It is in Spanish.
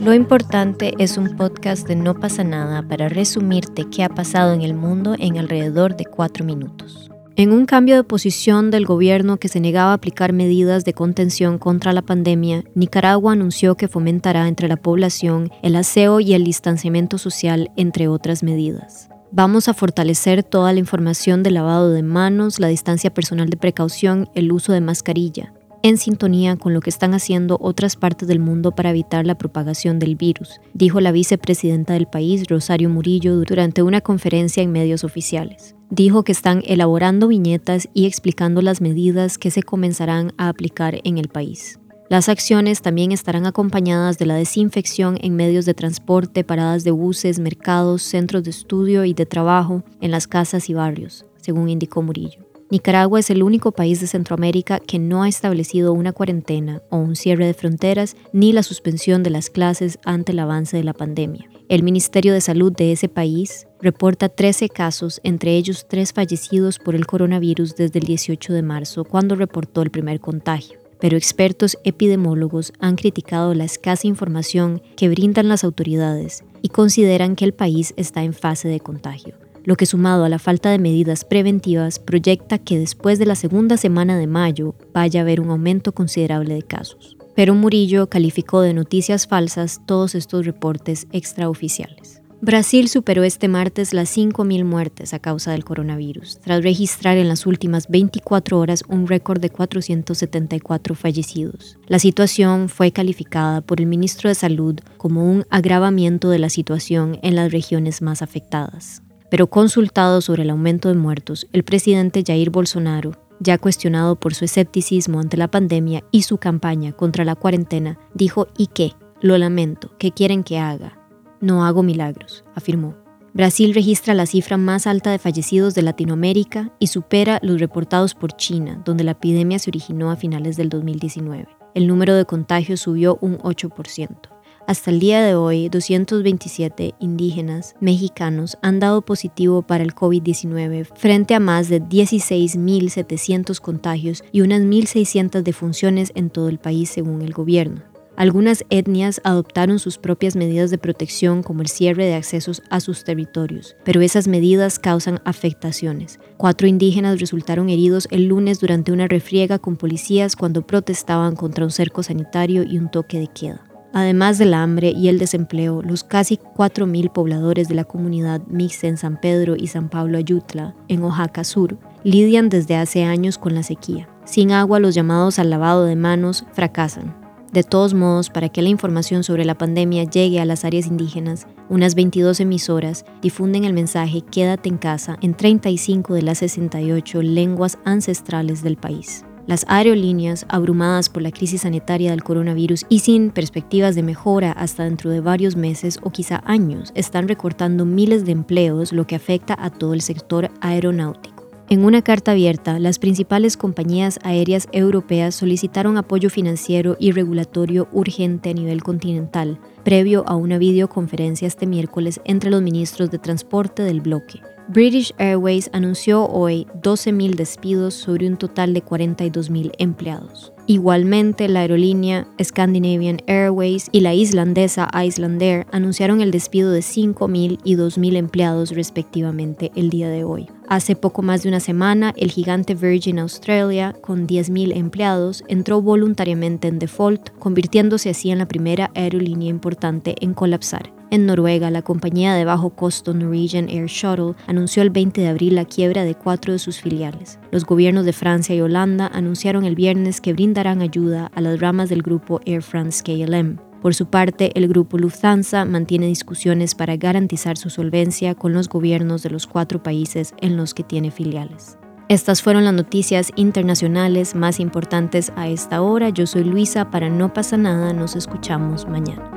Lo importante es un podcast de No pasa nada para resumirte qué ha pasado en el mundo en alrededor de cuatro minutos. En un cambio de posición del gobierno que se negaba a aplicar medidas de contención contra la pandemia, Nicaragua anunció que fomentará entre la población el aseo y el distanciamiento social, entre otras medidas. Vamos a fortalecer toda la información de lavado de manos, la distancia personal de precaución, el uso de mascarilla, en sintonía con lo que están haciendo otras partes del mundo para evitar la propagación del virus, dijo la vicepresidenta del país, Rosario Murillo, durante una conferencia en medios oficiales. Dijo que están elaborando viñetas y explicando las medidas que se comenzarán a aplicar en el país. Las acciones también estarán acompañadas de la desinfección en medios de transporte, paradas de buses, mercados, centros de estudio y de trabajo, en las casas y barrios, según indicó Murillo. Nicaragua es el único país de Centroamérica que no ha establecido una cuarentena o un cierre de fronteras ni la suspensión de las clases ante el avance de la pandemia. El Ministerio de Salud de ese país reporta 13 casos, entre ellos 3 fallecidos por el coronavirus desde el 18 de marzo, cuando reportó el primer contagio pero expertos epidemiólogos han criticado la escasa información que brindan las autoridades y consideran que el país está en fase de contagio, lo que sumado a la falta de medidas preventivas proyecta que después de la segunda semana de mayo vaya a haber un aumento considerable de casos. Pero Murillo calificó de noticias falsas todos estos reportes extraoficiales. Brasil superó este martes las 5.000 muertes a causa del coronavirus, tras registrar en las últimas 24 horas un récord de 474 fallecidos. La situación fue calificada por el ministro de Salud como un agravamiento de la situación en las regiones más afectadas. Pero consultado sobre el aumento de muertos, el presidente Jair Bolsonaro, ya cuestionado por su escepticismo ante la pandemia y su campaña contra la cuarentena, dijo, ¿y qué? Lo lamento, ¿qué quieren que haga? No hago milagros, afirmó. Brasil registra la cifra más alta de fallecidos de Latinoamérica y supera los reportados por China, donde la epidemia se originó a finales del 2019. El número de contagios subió un 8%. Hasta el día de hoy, 227 indígenas mexicanos han dado positivo para el COVID-19 frente a más de 16.700 contagios y unas 1.600 defunciones en todo el país según el gobierno. Algunas etnias adoptaron sus propias medidas de protección como el cierre de accesos a sus territorios, pero esas medidas causan afectaciones. Cuatro indígenas resultaron heridos el lunes durante una refriega con policías cuando protestaban contra un cerco sanitario y un toque de queda. Además del hambre y el desempleo, los casi 4.000 pobladores de la comunidad mixta en San Pedro y San Pablo Ayutla, en Oaxaca Sur, lidian desde hace años con la sequía. Sin agua, los llamados al lavado de manos fracasan. De todos modos, para que la información sobre la pandemia llegue a las áreas indígenas, unas 22 emisoras difunden el mensaje Quédate en casa en 35 de las 68 lenguas ancestrales del país. Las aerolíneas, abrumadas por la crisis sanitaria del coronavirus y sin perspectivas de mejora hasta dentro de varios meses o quizá años, están recortando miles de empleos, lo que afecta a todo el sector aeronáutico. En una carta abierta, las principales compañías aéreas europeas solicitaron apoyo financiero y regulatorio urgente a nivel continental, previo a una videoconferencia este miércoles entre los ministros de transporte del bloque. British Airways anunció hoy 12.000 despidos sobre un total de 42.000 empleados. Igualmente, la aerolínea Scandinavian Airways y la islandesa Icelandair anunciaron el despido de 5.000 y 2.000 empleados respectivamente el día de hoy. Hace poco más de una semana, el gigante Virgin Australia, con 10.000 empleados, entró voluntariamente en default, convirtiéndose así en la primera aerolínea importante en colapsar. En Noruega, la compañía de bajo costo Norwegian Air Shuttle anunció el 20 de abril la quiebra de cuatro de sus filiales. Los gobiernos de Francia y Holanda anunciaron el viernes que brindarán ayuda a las ramas del grupo Air France KLM. Por su parte, el grupo Lufthansa mantiene discusiones para garantizar su solvencia con los gobiernos de los cuatro países en los que tiene filiales. Estas fueron las noticias internacionales más importantes a esta hora. Yo soy Luisa, para No pasa nada, nos escuchamos mañana.